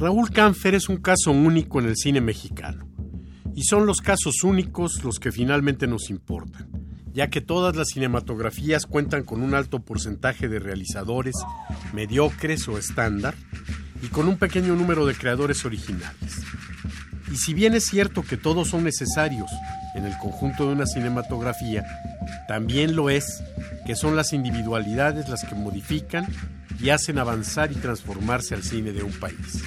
Raúl Cánfer es un caso único en el cine mexicano. Y son los casos únicos los que finalmente nos importan, ya que todas las cinematografías cuentan con un alto porcentaje de realizadores mediocres o estándar y con un pequeño número de creadores originales. Y si bien es cierto que todos son necesarios en el conjunto de una cinematografía, también lo es que son las individualidades las que modifican y hacen avanzar y transformarse al cine de un país.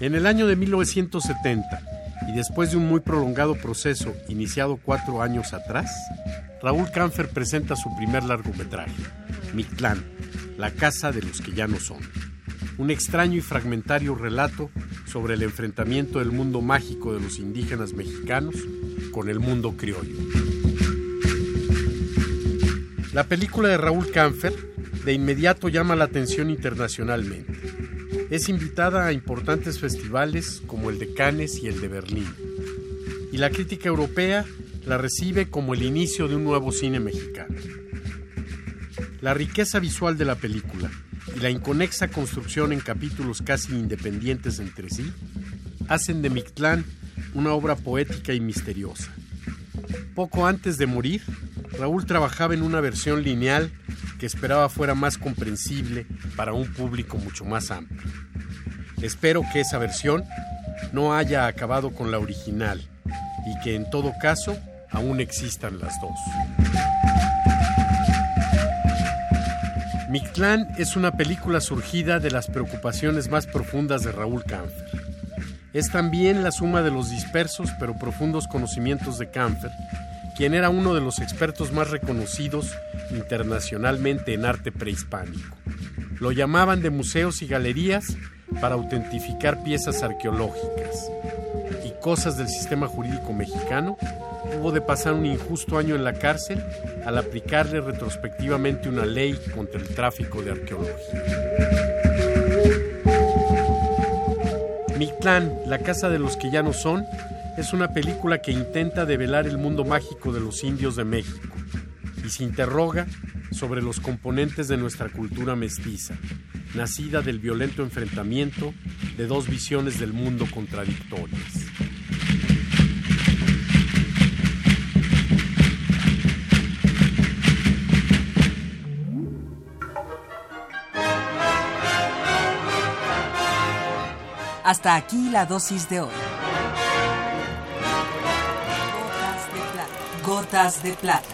En el año de 1970, y después de un muy prolongado proceso iniciado cuatro años atrás, Raúl Cánfer presenta su primer largometraje, Mictlán, la casa de los que ya no son. Un extraño y fragmentario relato sobre el enfrentamiento del mundo mágico de los indígenas mexicanos con el mundo criollo. La película de Raúl Cánfer de inmediato llama la atención internacionalmente. Es invitada a importantes festivales como el de Cannes y el de Berlín. Y la crítica europea la recibe como el inicio de un nuevo cine mexicano. La riqueza visual de la película y la inconexa construcción en capítulos casi independientes entre sí hacen de Mictlán una obra poética y misteriosa. Poco antes de morir, Raúl trabajaba en una versión lineal que esperaba fuera más comprensible para un público mucho más amplio. Espero que esa versión no haya acabado con la original y que en todo caso aún existan las dos. Mictlán es una película surgida de las preocupaciones más profundas de Raúl Cánfer. Es también la suma de los dispersos pero profundos conocimientos de Cánfer, quien era uno de los expertos más reconocidos internacionalmente en arte prehispánico. Lo llamaban de museos y galerías para autentificar piezas arqueológicas y cosas del sistema jurídico mexicano, hubo de pasar un injusto año en la cárcel al aplicarle retrospectivamente una ley contra el tráfico de arqueología. Mictlán, la casa de los que ya no son, es una película que intenta develar el mundo mágico de los indios de México y se interroga sobre los componentes de nuestra cultura mestiza, nacida del violento enfrentamiento de dos visiones del mundo contradictorias. Hasta aquí la dosis de hoy. Gotas de plata.